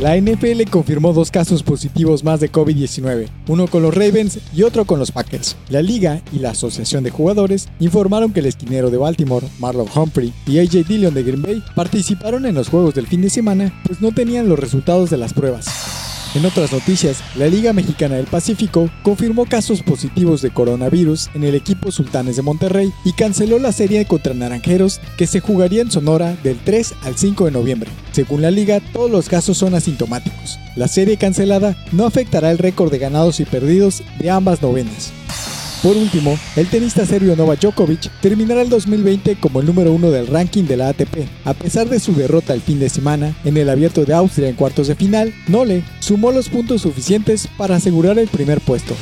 La NFL confirmó dos casos positivos más de COVID-19, uno con los Ravens y otro con los Packers. La liga y la asociación de jugadores informaron que el esquinero de Baltimore, Marlon Humphrey, y AJ Dillon de Green Bay participaron en los juegos del fin de semana, pues no tenían los resultados de las pruebas. En otras noticias, la Liga Mexicana del Pacífico confirmó casos positivos de coronavirus en el equipo Sultanes de Monterrey y canceló la serie contra Naranjeros que se jugaría en Sonora del 3 al 5 de noviembre. Según la liga, todos los casos son asintomáticos. La serie cancelada no afectará el récord de ganados y perdidos de ambas novenas. Por último, el tenista serbio Novak Djokovic terminará el 2020 como el número uno del ranking de la ATP. A pesar de su derrota el fin de semana en el Abierto de Austria en cuartos de final, Nole sumó los puntos suficientes para asegurar el primer puesto.